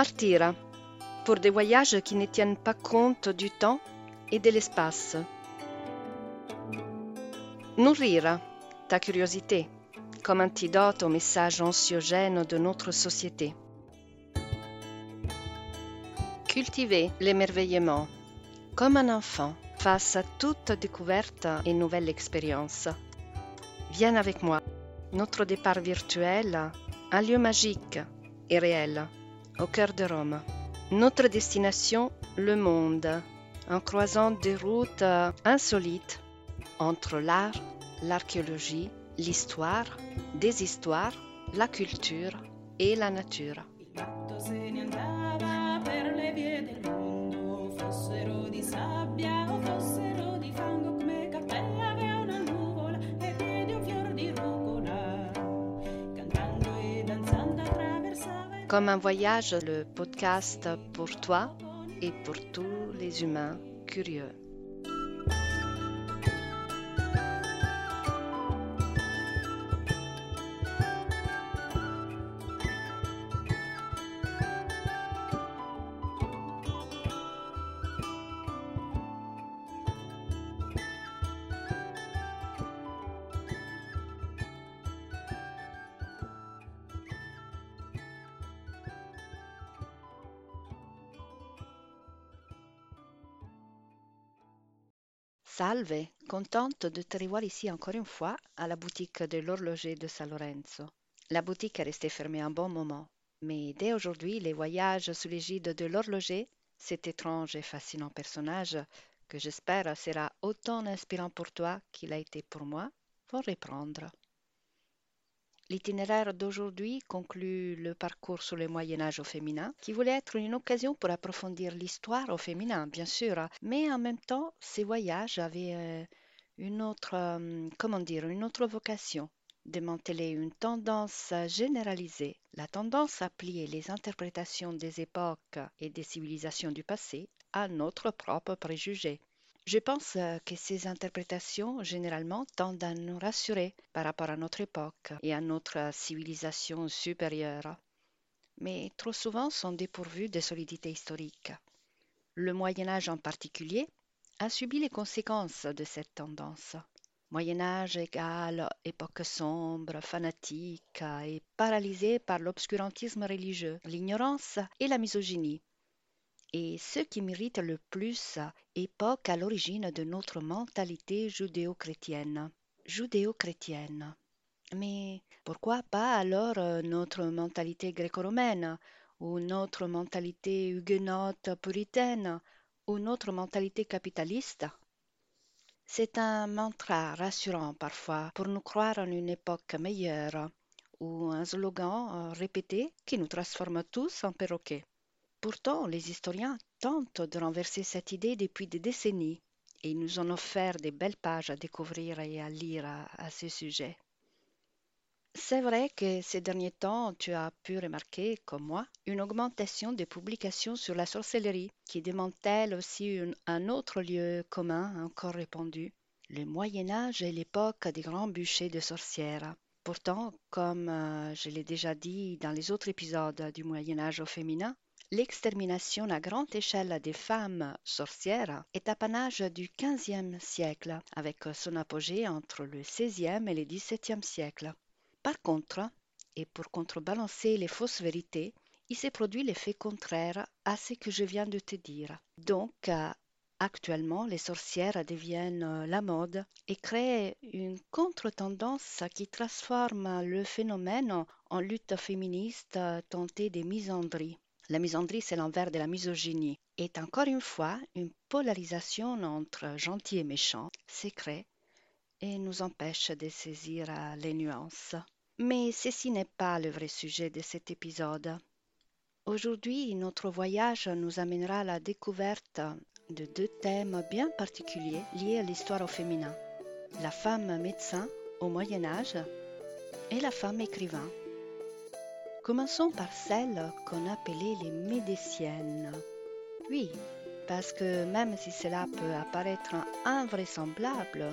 Partir pour des voyages qui ne tiennent pas compte du temps et de l'espace. Nourrir ta curiosité comme antidote aux messages anxiogènes de notre société. Cultiver l'émerveillement comme un enfant face à toute découverte et nouvelle expérience. Viens avec moi. Notre départ virtuel, un lieu magique et réel, au cœur de Rome. Notre destination, le monde, en croisant des routes insolites entre l'art, l'archéologie, l'histoire, des histoires, la culture et la nature. Comme un voyage, le podcast pour toi et pour tous les humains curieux. Salve, contente de te revoir ici encore une fois à la boutique de l'horloger de San Lorenzo. La boutique est restée fermée un bon moment, mais dès aujourd'hui, les voyages sous l'égide de l'horloger, cet étrange et fascinant personnage, que j'espère sera autant inspirant pour toi qu'il a été pour moi, vont reprendre. L'itinéraire d'aujourd'hui conclut le parcours sur le Moyen Âge au féminin, qui voulait être une occasion pour approfondir l'histoire au féminin, bien sûr, mais en même temps, ces voyages avaient euh, une autre, euh, comment dire, une autre vocation, démanteler une tendance généralisée, la tendance à plier les interprétations des époques et des civilisations du passé à notre propre préjugé. Je pense euh, que ces interprétations, généralement, tendent à nous rassurer par rapport à notre époque et à notre civilisation supérieure, mais trop souvent sont dépourvues de solidité historique. Le Moyen Âge en particulier a subi les conséquences de cette tendance. Moyen Âge égale époque sombre, fanatique et paralysée par l'obscurantisme religieux, l'ignorance et la misogynie et ce qui mérite le plus époque à l'origine de notre mentalité judéo-chrétienne. Judéo-chrétienne. Mais pourquoi pas alors euh, notre mentalité gréco-romaine, ou notre mentalité huguenote puritaine, ou notre mentalité capitaliste? C'est un mantra rassurant parfois pour nous croire en une époque meilleure, ou un slogan euh, répété qui nous transforme tous en perroquets. Pourtant, les historiens tentent de renverser cette idée depuis des décennies et ils nous ont offert des belles pages à découvrir et à lire à, ce sujet. C'est vrai que ces derniers temps, tu as pu remarquer, comme moi, une augmentation des publications sur la sorcellerie qui démantèle aussi un autre lieu commun encore répandu, le Moyen Âge et l'époque des grands bûchers de sorcières. Pourtant, comme euh, je l'ai déjà dit dans les autres épisodes du Moyen Âge au féminin, L'extermination à grande échelle des femmes sorcières est apanage du XVe siècle, avec son apogée entre le XVIe et le XVIIe siècle. Par contre, et pour contrebalancer les fausses vérités, il s'est produit l'effet contraire à ce que je viens de te dire. Donc, actuellement, les sorcières deviennent la mode et créent une contre-tendance qui transforme le phénomène en lutte féministe tentée de misandrie. La misandrie, c'est l'envers de la misogynie, est encore une fois une polarisation entre gentil et méchant, secret, et nous empêche de saisir les nuances. Mais ceci n'est pas le vrai sujet de cet épisode. Aujourd'hui, notre voyage nous amènera à la découverte de deux thèmes bien particuliers liés à l'histoire au féminin. La femme médecin au Moyen Âge et la femme écrivain. Commençons par celles qu'on appelait les médiciennes. Oui, parce que même si cela peut apparaître invraisemblable,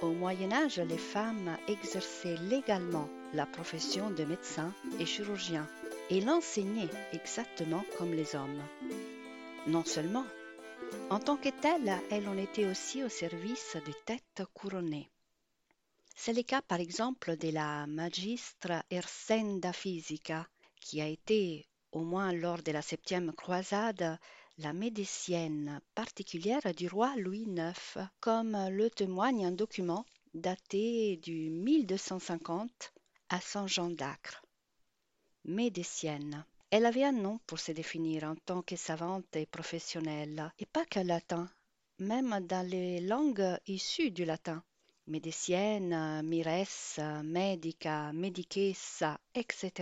au Moyen Âge, les femmes exerçaient légalement la profession de médecin et chirurgien. et l'enseigner exactement comme les hommes. Non seulement, en tant que telle, elle en était aussi au service des têtes couronnées. C'est le cas par exemple de la magistra Ersenda Physica, qui a été, au moins lors de la septième croisade, la médicienne particulière du roi Louis IX, comme le témoigne un document daté du 1250 à Saint-Jean d'Acre. Médicienne. Elle avait un nom pour se définir en tant que savante et professionnelle, et pas que latin, même dans les langues issues du latin. Médicienne, miresse, médica, médichessa, etc.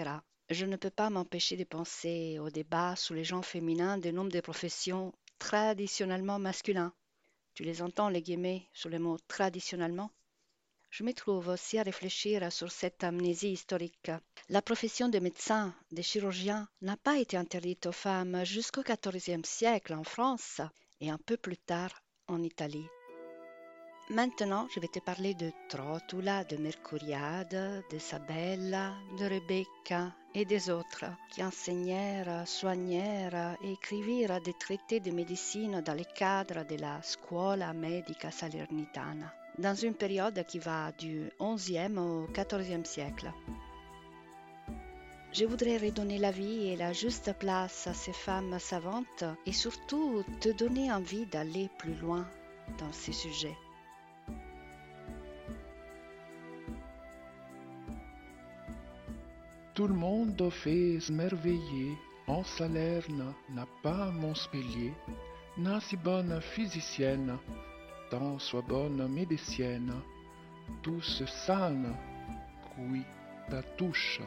Je ne peux pas m'empêcher de penser au débat sur les genres féminins des noms de professions traditionnellement masculins. Tu les entends, les guillemets, sur le mot traditionnellement? Je me trouve aussi à réfléchir sur cette amnésie historique. La profession de médecin, de chirurgien, n'a pas été interdite aux femmes jusqu'au XIVe siècle en France et un peu plus tard en Italie. Maintenant, je vais te parler de Trotula, de Mercuriade, de Sabella, de Rebecca et des autres qui enseignèrent, soignèrent et écrivirent des traités de médecine dans le cadre de la Scuola Medica Salernitana, dans une période qui va du XIe au XIVe siècle. Je voudrais redonner la vie et la juste place à ces femmes savantes et surtout te donner envie d'aller plus loin dans ces sujets. Tout le monde fait s'merveiller, en Salerne n'a pas Montpellier, n'a si bonne physicienne, tant soit bonne médicienne, tous sane, qui ta touche.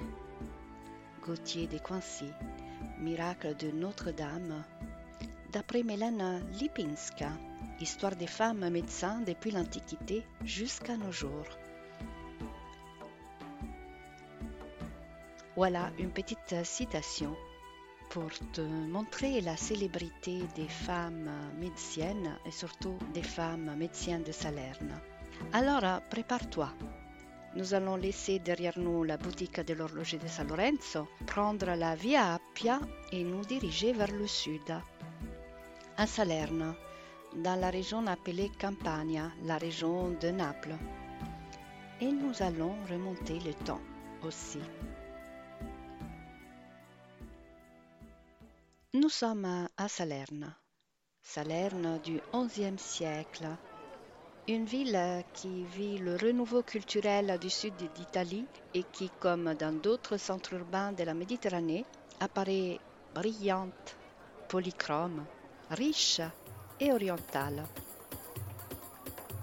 Gauthier de Coincy, Miracle de Notre-Dame, d'après Mélène Lipinska, Histoire des femmes médecins depuis l'Antiquité jusqu'à nos jours. Voilà une petite citation pour te montrer la célébrité des femmes médeciennes et surtout des femmes médecins de Salerne. Alors, prépare-toi. Nous allons laisser derrière nous la boutique de l'horloger de San Lorenzo, prendre la Via Appia et nous diriger vers le sud, à Salerne, dans la région appelée Campania, la région de Naples. Et nous allons remonter le temps aussi. Nous sommes à Salerne, Salerne du XIe siècle, une ville qui vit le renouveau culturel du sud d'Italie et qui, comme dans d'autres centres urbains de la Méditerranée, apparaît brillante, polychrome, riche et orientale.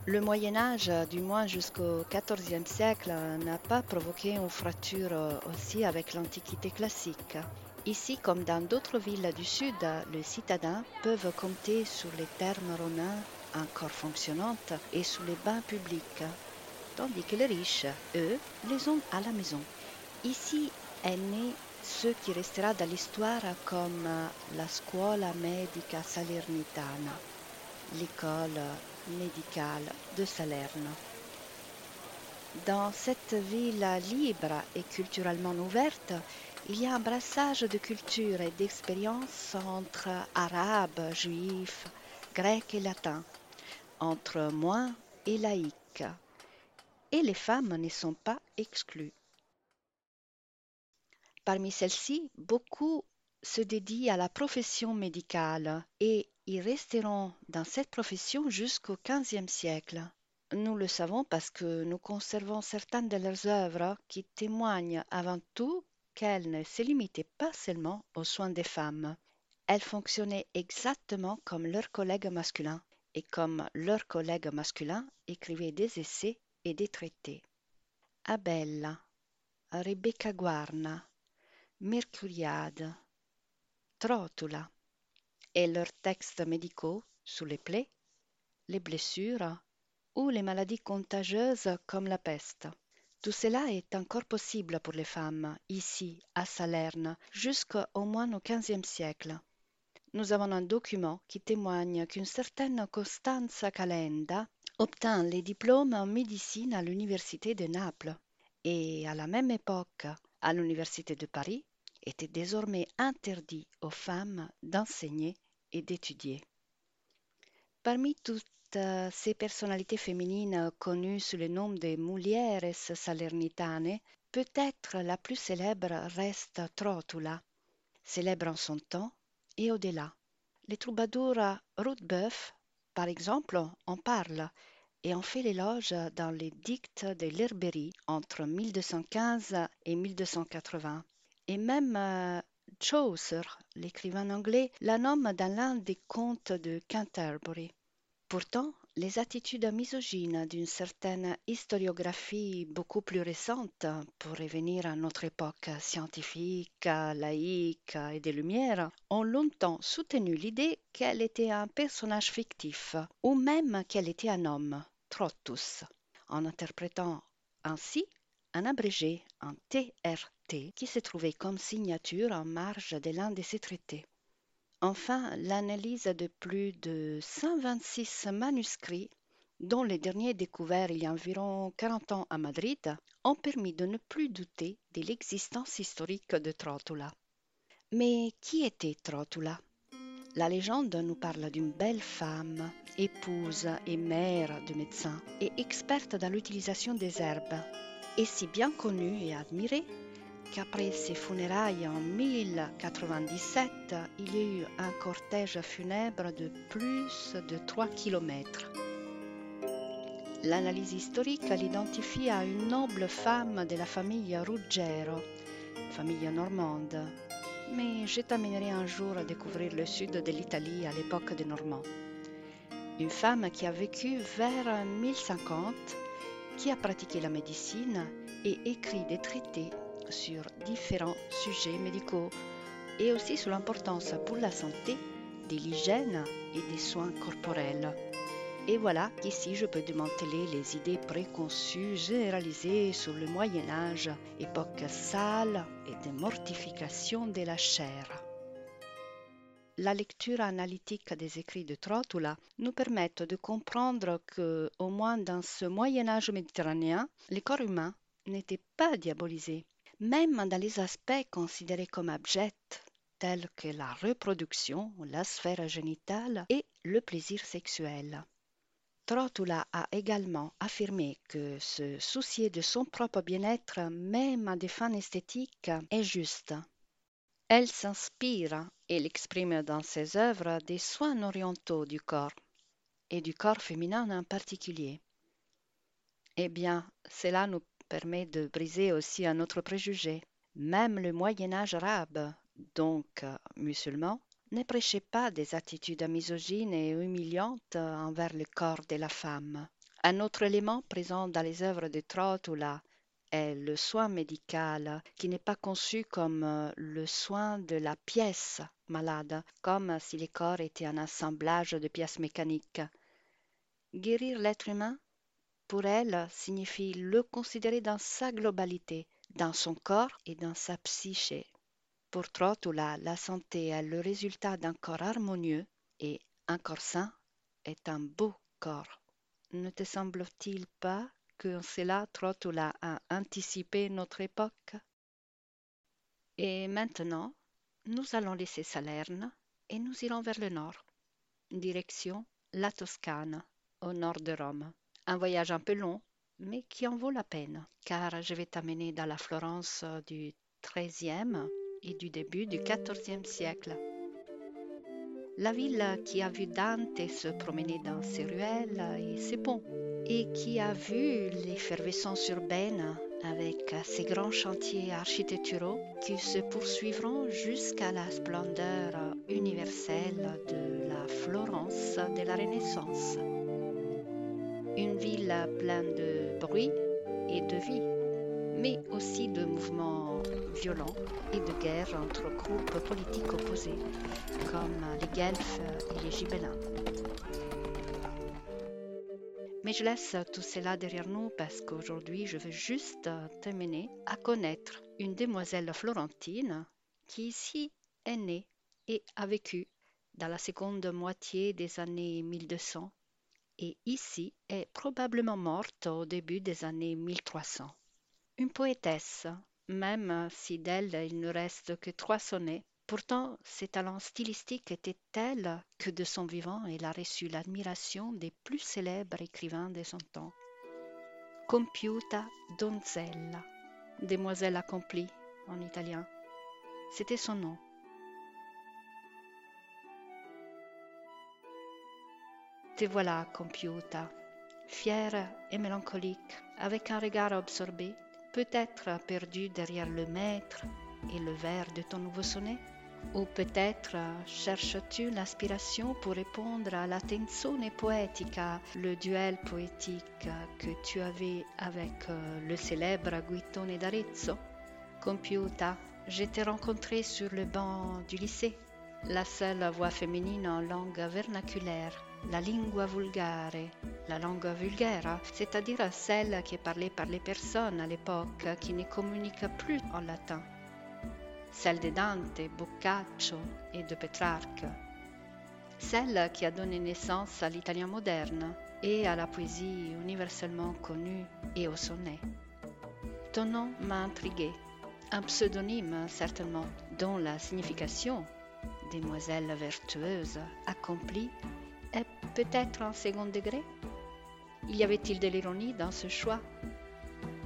Le Moyen Âge, du moins jusqu'au XIVe siècle, n'a pas provoqué une fracture aussi avec l'Antiquité classique. Ici, comme dans d'autres villes du sud, les citadins peuvent compter sur les thermes romains encore fonctionnantes et sur les bains publics, tandis que les riches, eux, les ont à la maison. Ici est né ce qui restera dans l'histoire comme la Scuola Medica Salernitana, l'école médicale de Salerne. Dans cette ville libre et culturellement ouverte, il y a un brassage de cultures et d'expériences entre arabes, juifs, grecs et latins, entre moines et laïcs. Et les femmes ne sont pas exclues. Parmi celles-ci, beaucoup se dédient à la profession médicale et y resteront dans cette profession jusqu'au XVe siècle. Nous le savons parce que nous conservons certaines de leurs œuvres qui témoignent avant tout qu'elle ne se limitait pas seulement aux soins des femmes. Elle fonctionnait exactement comme leurs collègues masculins, et comme leurs collègues masculins écrivaient des essais et des traités. Abella, Rebecca Guarna, Mercuriade, Trotula, et leurs textes médicaux sur les plaies, les blessures ou les maladies contagieuses comme la peste. Tout cela est encore possible pour les femmes, ici, à Salerne, jusqu'au moins au XVe siècle. Nous avons un document qui témoigne qu'une certaine Costanza Calenda obtint les diplômes en médecine à l'université de Naples et à la même époque à l'université de Paris était désormais interdit aux femmes d'enseigner et d'étudier. Parmi toutes euh, ces personnalités féminines connues sous le nom de Mulieres Salernitane, peut-être la plus célèbre reste Trotula, célèbre en son temps et au-delà. Les troubadours Rudebeuf, par exemple, en parlent et en fait l'éloge dans les dictes de l'Herberie entre 1215 et 1280. Et même euh, Chaucer, l'écrivain anglais, la nomme dans l'un des contes de Canterbury. Pourtant, les attitudes misogynes d'une certaine historiographie beaucoup plus récente, pour revenir à notre époque scientifique, laïque et des Lumières, ont longtemps soutenu l'idée qu'elle était un personnage fictif, ou même qu'elle était un homme, Trottus, en interprétant ainsi un abrégé, un TRT, qui se trouvait comme signature en marge de l'un de ces traités. Enfin, l'analyse de plus de 126 manuscrits, dont les derniers découverts il y a environ 40 ans à Madrid, ont permis de ne plus douter de l'existence historique de Trotula. Mais qui était Trotula? La légende nous parle d'une belle femme, épouse et mère de médecins, et experte dans l'utilisation des herbes, et si bien connue et admirée qu'après ses funérailles en 1097, il y a eu un cortège funèbre de plus de 3 km. L'analyse historique l'identifie à une noble femme de la famille Ruggero, famille normande, mais je t'amènerai un jour à découvrir le sud de l'Italie à l'époque des Normands. Une femme qui a vécu vers 1050, qui a pratiqué la médecine et écrit des traités sur différents sujets médicaux et aussi sur l'importance pour la santé de l'hygiène et des soins corporels. Et voilà qu'ici je peux démanteler les idées préconçues généralisées sur le Moyen Âge, époque sale et de mortification de la chair. La lecture analytique des écrits de Trotula nous permet de comprendre que, au moins dans ce Moyen Âge méditerranéen, le corps humain n'était pas diabolisé, même dans les aspects considérés comme abjects, tels que la reproduction, la sphère génitale et le plaisir sexuel. Trotula a également affirmé que se soucier de son propre bien-être, même à des fins esthétiques, est juste. Elle s'inspire et l'exprime dans ses œuvres des soins orientaux du corps, et du corps féminin en particulier. Eh bien, cela nous permet de briser aussi un autre préjugé. Même le Moyen Âge arabe, donc euh, musulman, ne prêchait pas des attitudes misogynes et humiliantes envers le corps de la femme. Un autre élément présent dans les œuvres de Trotula est le soin médical, qui n'est pas conçu comme euh, le soin de la pièce malade, comme si le corps était un assemblage de pièces mécaniques. Guérir l'être humain pour elle signifie le considérer dans sa globalité, dans son corps et dans sa psyché. Pour Trotula, la santé est le résultat d'un corps harmonieux et un corps sain est un beau corps. Ne te semble-t-il pas que cela Trotula a anticipé notre époque? Et maintenant, nous allons laisser Salerne et nous irons vers le nord, direction la Toscane, au nord de Rome. Un voyage un peu long, mais qui en vaut la peine, car je vais t'amener dans la Florence du XIIIe et du début du XIVe siècle. La ville qui a vu Dante se promener dans ses ruelles et ses ponts, et qui a vu l'effervescence urbaine avec ses grands chantiers architecturaux qui se poursuivront jusqu'à la splendeur universelle de la Florence de la Renaissance une ville pleine de bruit et de vie, mais aussi de mouvements violents et de guerres entre groupes politiques opposés, comme les Guelfes et les Gibelins. Mais je laisse tout cela derrière nous parce qu'aujourd'hui, je veux juste terminer à connaître une demoiselle florentine qui ici est née et a vécu dans la seconde moitié des années 1200 et ici est probablement morte au début des années 1300. Une poétesse, même si d'elle il ne reste que trois sonnets. Pourtant, ses talents stylistiques étaient tels que de son vivant elle a reçu l'admiration des plus célèbres écrivains de son temps. Compiuta donzella, demoiselle accomplie en italien. C'était son nom. Te voilà, compiuta, fière et mélancolique, avec un regard absorbé, peut-être perdu derrière le maître et le vers de ton nouveau sonnet? Ou peut-être cherches-tu l'inspiration pour répondre à la tensone poetica, le duel poétique que tu avais avec euh, le célèbre Guittone d'Arezzo? Compiuta, je t'ai rencontré sur le banc du lycée, la seule voix féminine en langue vernaculaire la lingua vulgare, la langue vulgaire, c'est-à-dire celle qui est parlée par les personnes à l'époque qui ne communiquent plus en latin, celle de Dante, Boccaccio et de Pétrarque, celle qui a donné naissance à l'italien moderne et à la poésie universellement connue et au sonnet. Ton nom m'a intrigué, un pseudonyme certainement, dont la signification, demoiselle vertueuse, accomplie, peut-être en second degré. Y avait-il de l'ironie dans ce choix?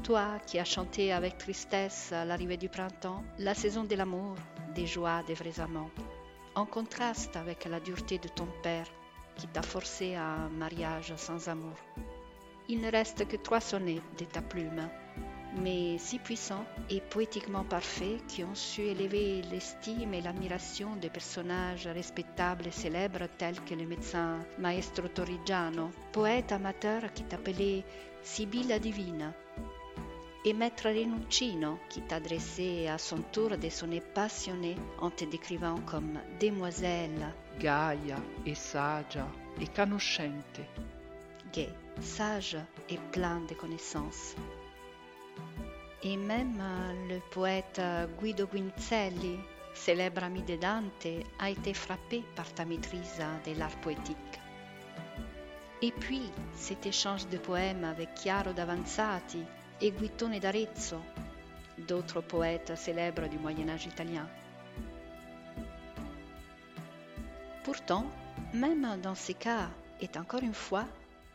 Toi qui as chanté avec tristesse l'arrivée du printemps, la saison de l'amour, des joies des vrais amants, en contraste avec la dureté de ton père qui t'a forcé à un mariage sans amour. Il ne reste que trois sonnets de ta plume mais si puissants et poétiquement parfaits qui ont su élever l'estime et l'admiration de personnages respectables et célèbres tels que le médecin Maestro Torrigiano, poète amateur qui t'appelait Sibylla Divina, et Maître Renuccino qui t'adressait à son tour des sonnets passionnés en te décrivant comme demoiselle Gaia et saggia et conoscente. Gai, sage et plein de connaissances. Et même euh, le poète euh, Guido Guinzelli, célèbre ami de Dante, a été frappé par ta maîtrise de l'art poétique. Et puis cet échange de poèmes avec Chiaro d'Avanzati et Guittone d'Arezzo, d'autres poètes célèbres du Moyen Âge italien. Pourtant, même dans ces cas, et encore une fois,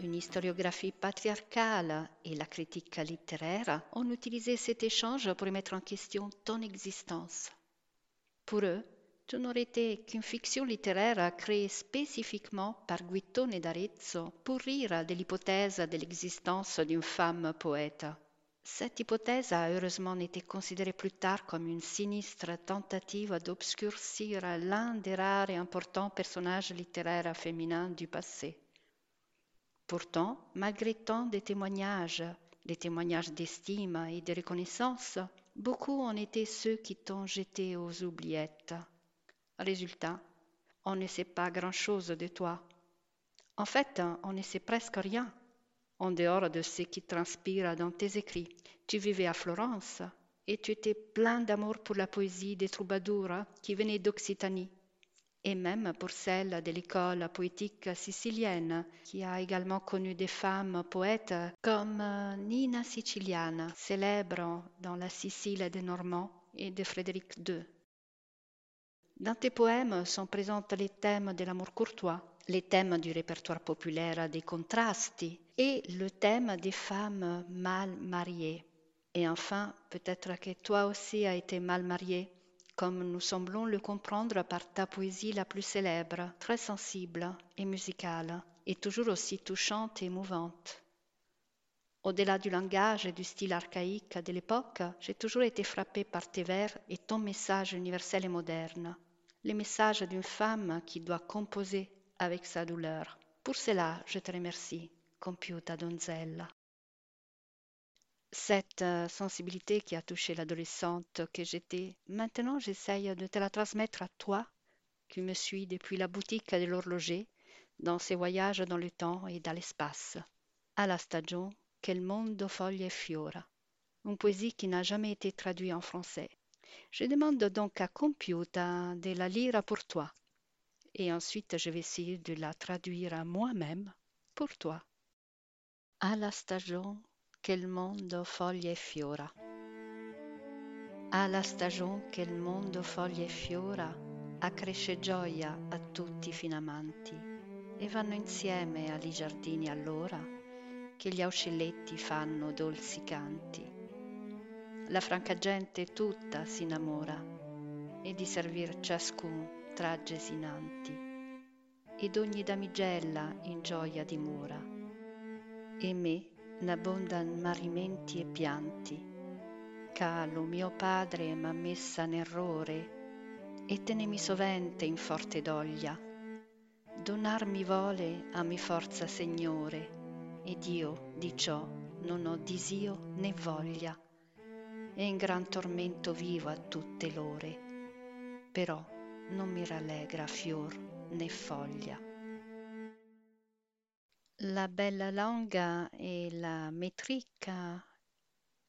une historiographie patriarcale et la critique littéraire ont utilisé cet échange pour mettre en question ton existence. Pour eux, tu n'aurais été qu'une fiction littéraire créée spécifiquement par Guittone d'Arezzo pour rire de l'hypothèse de l'existence d'une femme poète. Cette hypothèse a heureusement été considérée plus tard comme une sinistre tentative d'obscurcir l'un des rares et importants personnages littéraires féminins du passé. Pourtant, malgré tant de témoignages, des témoignages d'estime et de reconnaissance, beaucoup en étaient ceux qui t'ont jeté aux oubliettes. Résultat, on ne sait pas grand-chose de toi. En fait, on ne sait presque rien, en dehors de ce qui transpire dans tes écrits. Tu vivais à Florence et tu étais plein d'amour pour la poésie des troubadours qui venaient d'Occitanie et même pour celle de l'école poétique sicilienne, qui a également connu des femmes poètes comme euh, Nina Siciliana, célèbre dans la Sicile des Normands et de Frédéric II. Dans tes poèmes sont présents les thèmes de l'amour courtois, les thèmes du répertoire populaire des contrastes et le thème des femmes mal mariées. Et enfin, peut-être que toi aussi as été mal mariée comme nous semblons le comprendre par ta poésie la plus célèbre, très sensible et musicale, et toujours aussi touchante et émouvante. Au-delà du langage et du style archaïque de l'époque, j'ai toujours été frappé par tes vers et ton message universel et moderne, le message d'une femme qui doit composer avec sa douleur. Pour cela, je te remercie, compiuta donzella cette euh, sensibilité qui a touché l'adolescente que j'étais, maintenant j'essaye de te la transmettre à toi, qui me suis depuis la boutique de l'horloger, dans ses voyages dans le temps et dans l'espace. À la stagione che il mondo foglie fiora. Une poésie qui n'a jamais été traduite en français. Je demande donc à Compiuta de la lire pour toi. Et ensuite, je vais essayer de la traduire moi-même pour toi. À la stagione che il mondo foglie e fiora. Alla stagione che il mondo foglie e fiora, accresce gioia a tutti i finamanti e vanno insieme agli giardini allora che gli auscelletti fanno dolci canti. La franca gente tutta si innamora e di servir ciascun traggesi inanti ed ogni damigella in gioia dimora e me n'abbondan marimenti e pianti. Ca lo mio padre m'ha messa in errore e tenemi sovente in forte doglia. Donar mi vole a mi forza Signore ed io di ciò non ho disio né voglia. E in gran tormento vivo a tutte l'ore però non mi rallegra fior né foglia la bella longa et la métrique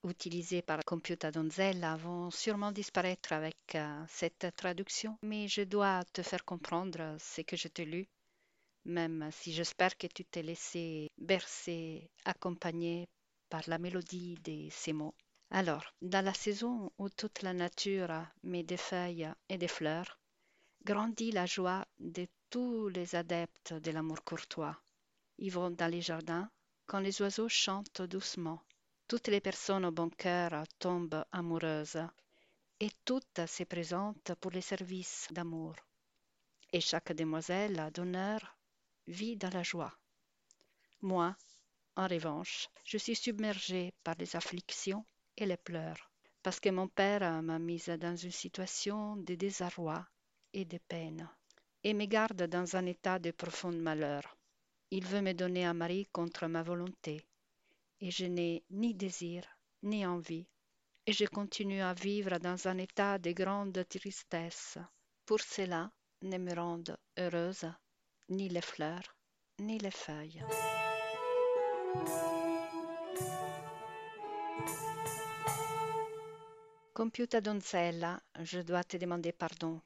utilisées par Computa Donzella vont sûrement disparaître avec euh, cette traduction, mais je dois te faire comprendre ce que je t'ai lu, même si j'espère que tu t'es laissé bercer, accompagné par la mélodie de ces mots. Alors, dans la saison où toute la nature met des feuilles et des fleurs, grandit la joie de tous les adeptes de l'amour courtois. Ils vont dans les jardins quand les oiseaux chantent doucement toutes les personnes au bon cœur tombent amoureuses et toutes se présentent pour les services d'amour. Et chaque demoiselle d'honneur vit dans la joie. Moi, en revanche, je suis submergée par les afflictions et les pleurs, parce que mon père m'a mise dans une situation de désarroi et de peine, et me garde dans un état de profond malheur. Il veut me donner un mari contre ma volonté, et je n'ai ni désir ni envie, et je continue à vivre dans un état de grande tristesse. Pour cela ne me rendent heureuse ni les fleurs ni les feuilles. Compiuta donzella, je dois te demander pardon.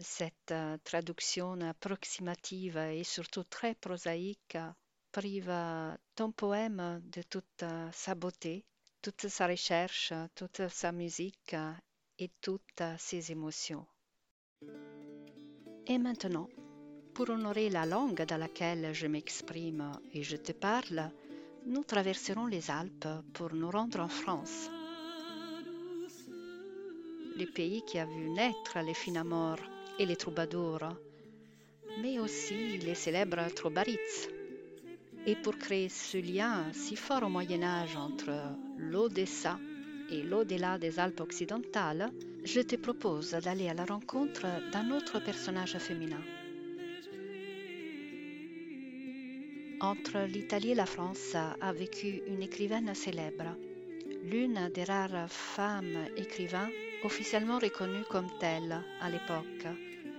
Cette euh, traduction approximative et surtout très prosaïque prive ton poème de toute sa beauté, toute sa recherche, toute sa musique et toutes ses émotions. Et maintenant, pour honorer la langue dans laquelle je m'exprime et je te parle, nous traverserons les Alpes pour nous rendre en France. Le pays qui a vu naître les Finamores et les troubadours, mais aussi les célèbres troubaritz et pour créer ce lien si fort au Moyen Âge entre l'Odessa et l'au-delà des Alpes occidentales, je te propose d'aller à la rencontre d'un autre personnage féminin. Entre l'Italie et la France a vécu une écrivaine célèbre, l'une des rares femmes écrivains officiellement reconnues comme telles à l'époque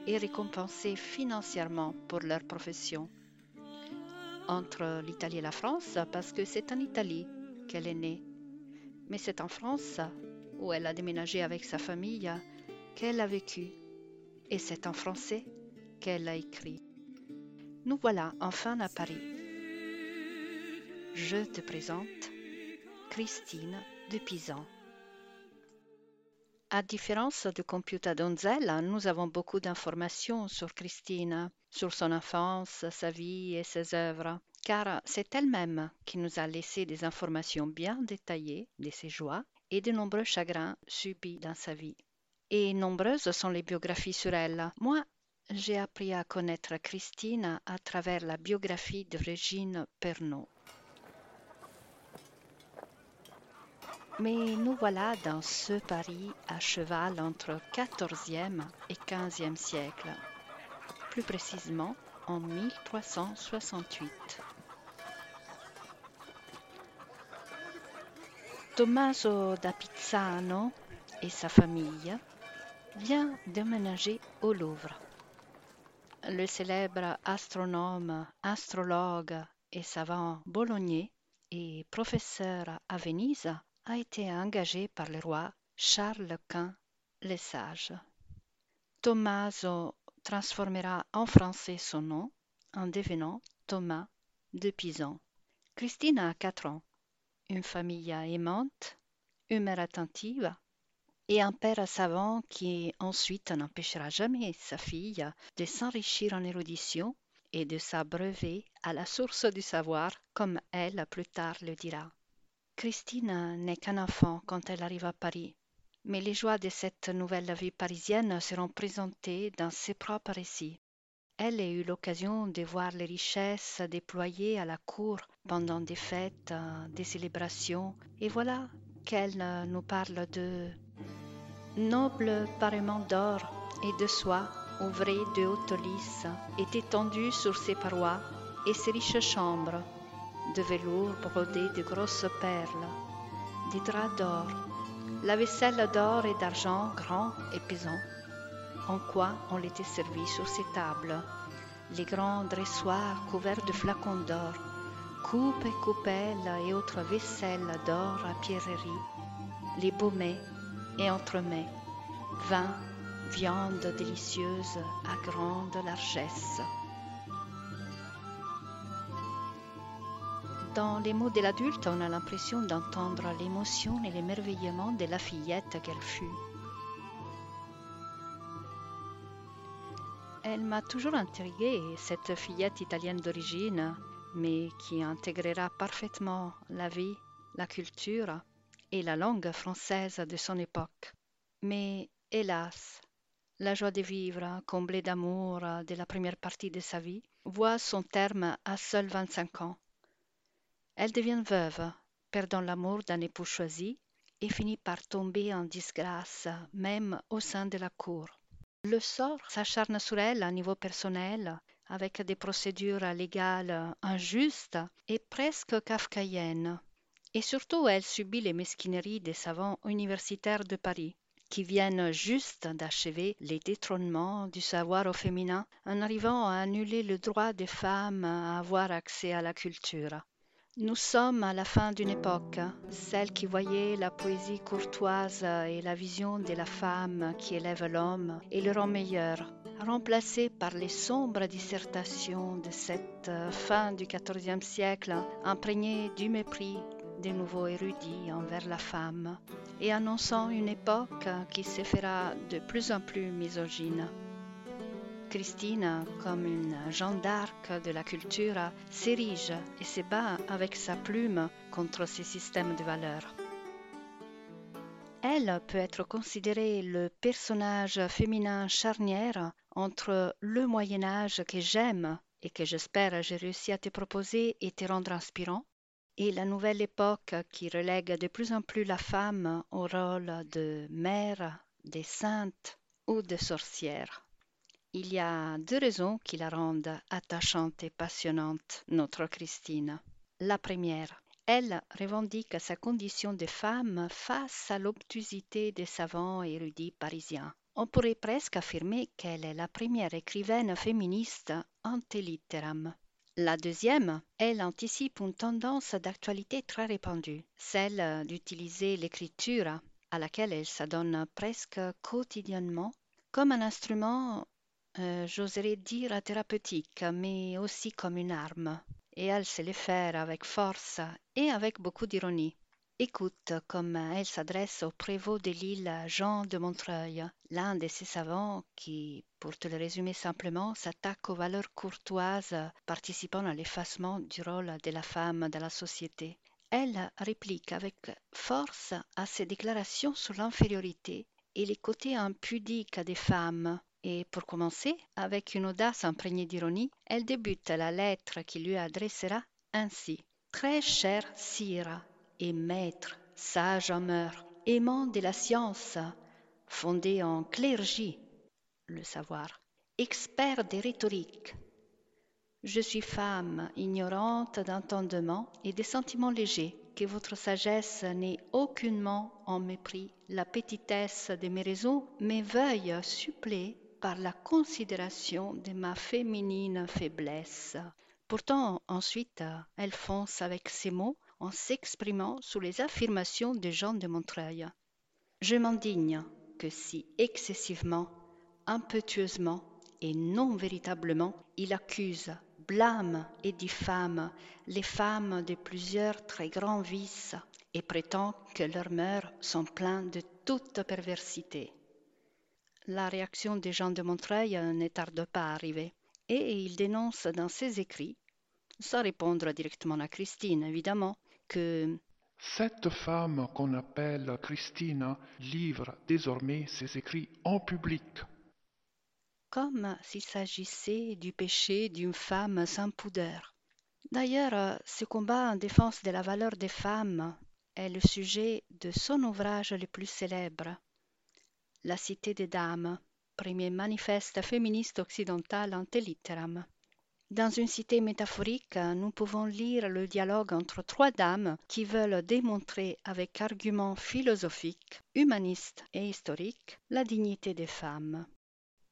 et récompensées financièrement pour leur profession entre l'Italie et la France parce que c'est en Italie qu'elle est née. Mais c'est en France, où elle a déménagé avec sa famille, qu'elle a vécu. Et c'est en français qu'elle a écrit. Nous voilà enfin à Paris. Je te présente Christine de Pisan. À différence de Computa Donzella, nous avons beaucoup d'informations sur Christine, sur son enfance, sa vie et ses œuvres, car c'est elle-même qui nous a laissé des informations bien détaillées de ses joies et de nombreux chagrins subis dans sa vie. Et nombreuses sont les biographies sur elle. Moi, j'ai appris à connaître Christine à travers la biographie de Régine Pernaud. Mais nous voilà dans ce Paris à cheval entre XIVe et XVe siècle plus précisément en 1368. Tommaso da Pizzano et sa famille vient déménager au Louvre. Le célèbre astronome, astrologue et savant bolognais et professeur à Venise a été engagé par le roi Charles Quint le Sage. Tommaso transformera en français son nom en devenant Thomas de Pisan. Christine a quatre ans, une famille aimante, une mère attentive, et un père savant qui ensuite n'empêchera jamais sa fille de s'enrichir en érudition et de s'abreuver à la source du savoir, comme elle plus tard le dira. Christine n'est qu'un enfant quand elle arrive à Paris, mais les joies de cette nouvelle vie parisienne seront présentées dans ses propres récits. Elle a eu l'occasion de voir les richesses déployées à la cour pendant des fêtes, des célébrations, et voilà qu'elle nous parle de nobles parements d'or et de soie ouvrés de hautes lisses étaient tendus sur ses parois et ses riches chambres de velours brodé de grosses perles, des draps d'or, la vaisselle d'or et d'argent grand et pesant, en quoi on l'était servi sur ses tables, les grands dressoirs couverts de flacons d'or, coupes et coupelles et autres vaisselles d'or à pierreries, les baumets et entremets, vins, viandes délicieuses à grande largesse. Dans les mots de l'adulte, on a l'impression d'entendre l'émotion et l'émerveillement de la fillette qu'elle fut. Elle m'a toujours intriguée, cette fillette italienne d'origine, mais qui intégrera parfaitement la vie, la culture et la langue française de son époque. Mais hélas, la joie de vivre, comblée d'amour de la première partie de sa vie, voit son terme à seuls 25 ans. Elle devient veuve, perdant l'amour d'un époux choisi, et finit par tomber en disgrâce, même au sein de la cour. Le sort s'acharne sur elle à niveau personnel, avec des procédures légales injustes et presque kafkaïennes. Et surtout, elle subit les mesquineries des savants universitaires de Paris, qui viennent juste d'achever les détrônements du savoir au féminin en arrivant à annuler le droit des femmes à avoir accès à la culture. Nous sommes à la fin d'une époque, celle qui voyait la poésie courtoise et la vision de la femme qui élève l'homme et le rend meilleur, remplacée par les sombres dissertations de cette fin du XIVe siècle, imprégnées du mépris des nouveaux érudits envers la femme, et annonçant une époque qui se fera de plus en plus misogyne. Christine, comme une Jeanne d'Arc de la culture, s'érige et se bat avec sa plume contre ces systèmes de valeurs. Elle peut être considérée le personnage féminin charnière entre le Moyen Âge que j'aime et que j'espère j'ai réussi à te proposer et te rendre inspirant, et la nouvelle époque qui relègue de plus en plus la femme au rôle de mère, de sainte ou de sorcière. Il y a deux raisons qui la rendent attachante et passionnante, notre Christine. La première, elle revendique sa condition de femme face à l'obtusité des savants érudits parisiens. On pourrait presque affirmer qu'elle est la première écrivaine féministe antilittéram. La deuxième, elle anticipe une tendance d'actualité très répandue, celle d'utiliser l'écriture, à laquelle elle s'adonne presque quotidiennement, comme un instrument euh, j'oserais dire thérapeutique, mais aussi comme une arme. Et elle sait le faire avec force et avec beaucoup d'ironie. Écoute comme elle s'adresse au prévôt de l'île Jean de Montreuil, l'un de ces savants qui, pour te le résumer simplement, s'attaque aux valeurs courtoises participant à l'effacement du rôle de la femme dans la société. Elle réplique avec force à ces déclarations sur l'infériorité et les côtés impudiques des femmes et pour commencer, avec une audace imprégnée d'ironie, elle débute la lettre qui lui adressera ainsi. Très cher sire et maître, sage mœurs, aimant de la science, fondé en clergie, le savoir, expert des rhétoriques. Je suis femme, ignorante d'entendement et des sentiments légers, que votre sagesse n'ait aucunement en mépris la petitesse de mes raisons, mais veuille suppléer par la considération de ma féminine faiblesse. Pourtant, ensuite, elle fonce avec ces mots en s'exprimant sous les affirmations de Jean de Montreuil. Je m'indigne que si excessivement, impétueusement et non véritablement il accuse, blâme et diffame les femmes de plusieurs très grands vices et prétend que leurs mœurs sont pleines de toute perversité. La réaction des gens de Montreuil ne tarde pas à arriver, et il dénonce dans ses écrits, sans répondre directement à Christine évidemment, que Cette femme qu'on appelle Christina livre désormais ses écrits en public. comme s'il s'agissait du péché d'une femme sans pudeur. D'ailleurs, ce combat en défense de la valeur des femmes est le sujet de son ouvrage le plus célèbre, La Cité des Dames, premier manifeste féministe occidental en littéram. Dans une cité métaphorique, nous pouvons lire le dialogue entre trois dames qui veulent démontrer avec arguments philosophiques, humanistes et historiques la dignité des femmes.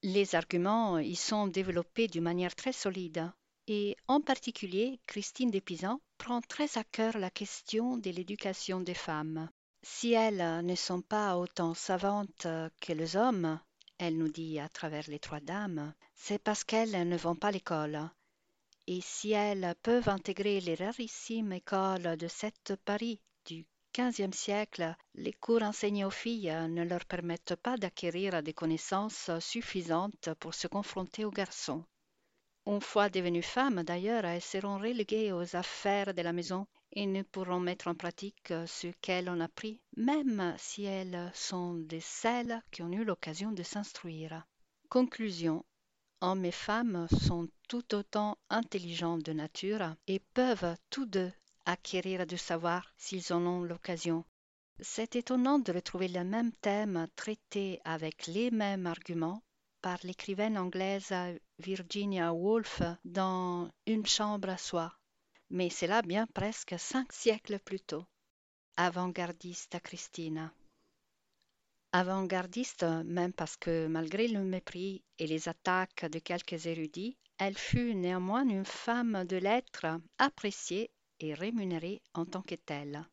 Les arguments y sont développés d'une manière très solide et en particulier Christine Despizan prend très à cœur la question de l'éducation des femmes. Si elles ne sont pas autant savantes que les hommes, elle nous dit à travers les trois dames, c'est parce qu'elles ne vont pas à l'école. Et si elles peuvent intégrer les rarissimes écoles de cette Paris du XVe siècle, les cours enseignés aux filles ne leur permettent pas d'acquérir des connaissances suffisantes pour se confronter aux garçons. Une fois devenues femmes, d'ailleurs, elles seront reléguées aux affaires de la maison et ne pourront mettre en pratique ce qu'elles ont appris, même si elles sont de celles qui ont eu l'occasion de s'instruire. Conclusion. Hommes et femmes sont tout autant intelligents de nature et peuvent tous deux acquérir du savoir s'ils en ont l'occasion. C'est étonnant de retrouver le même thème traité avec les mêmes arguments par l'écrivaine anglaise Virginia Woolf dans Une chambre à soi, mais c'est là bien presque cinq siècles plus tôt. Avant-gardiste Christina. Avant-gardiste même parce que malgré le mépris et les attaques de quelques érudits, elle fut néanmoins une femme de lettres appréciée et rémunérée en tant que telle.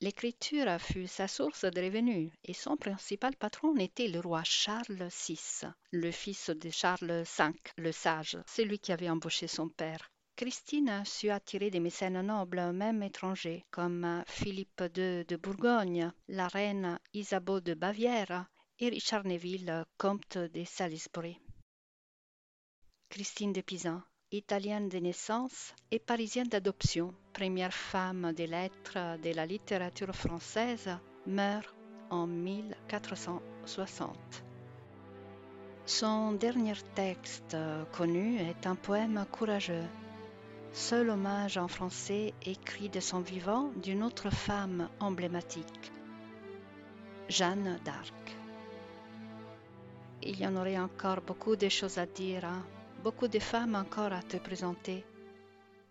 L'écriture fut sa source de revenus et son principal patron était le roi Charles VI, le fils de Charles V, le sage, celui qui avait embauché son père. Christine sut attirer des mécènes nobles, même étrangers, comme Philippe II de Bourgogne, la reine Isabeau de Bavière et Richard Neville, comte de Salisbury. Christine de Pisan, italienne de naissance et parisienne d'adoption, première femme des lettres de la littérature française, meurt en 1460. Son dernier texte connu est un poème courageux, seul hommage en français écrit de son vivant d'une autre femme emblématique, Jeanne d'Arc. Il y en aurait encore beaucoup de choses à dire, hein. beaucoup de femmes encore à te présenter,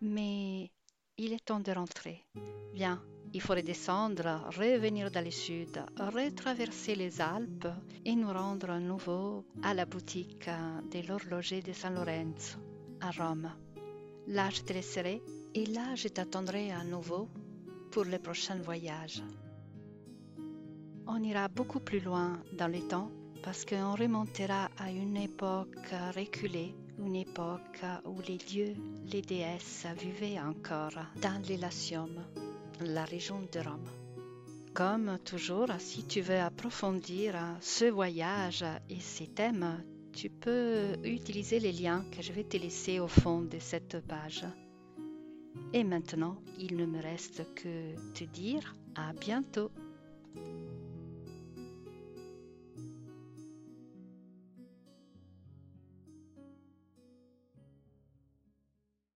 mais il est temps de rentrer. Viens, il faut redescendre, revenir dans le sud, retraverser les Alpes et nous rendre à nouveau à la boutique de l'horloger de San Lorenzo, à Rome. Là, je te laisserai et là, je t'attendrai à nouveau pour le prochain voyage. On ira beaucoup plus loin dans le temps parce qu'on remontera à une époque reculée, une époque où les dieux, les déesses vivaient encore dans l'Elatium, la région de Rome. Comme toujours, si tu veux approfondir ce voyage et ces thèmes, tu peux utiliser les liens que je vais te laisser au fond de cette page. Et maintenant, il ne me reste que te dire à bientôt.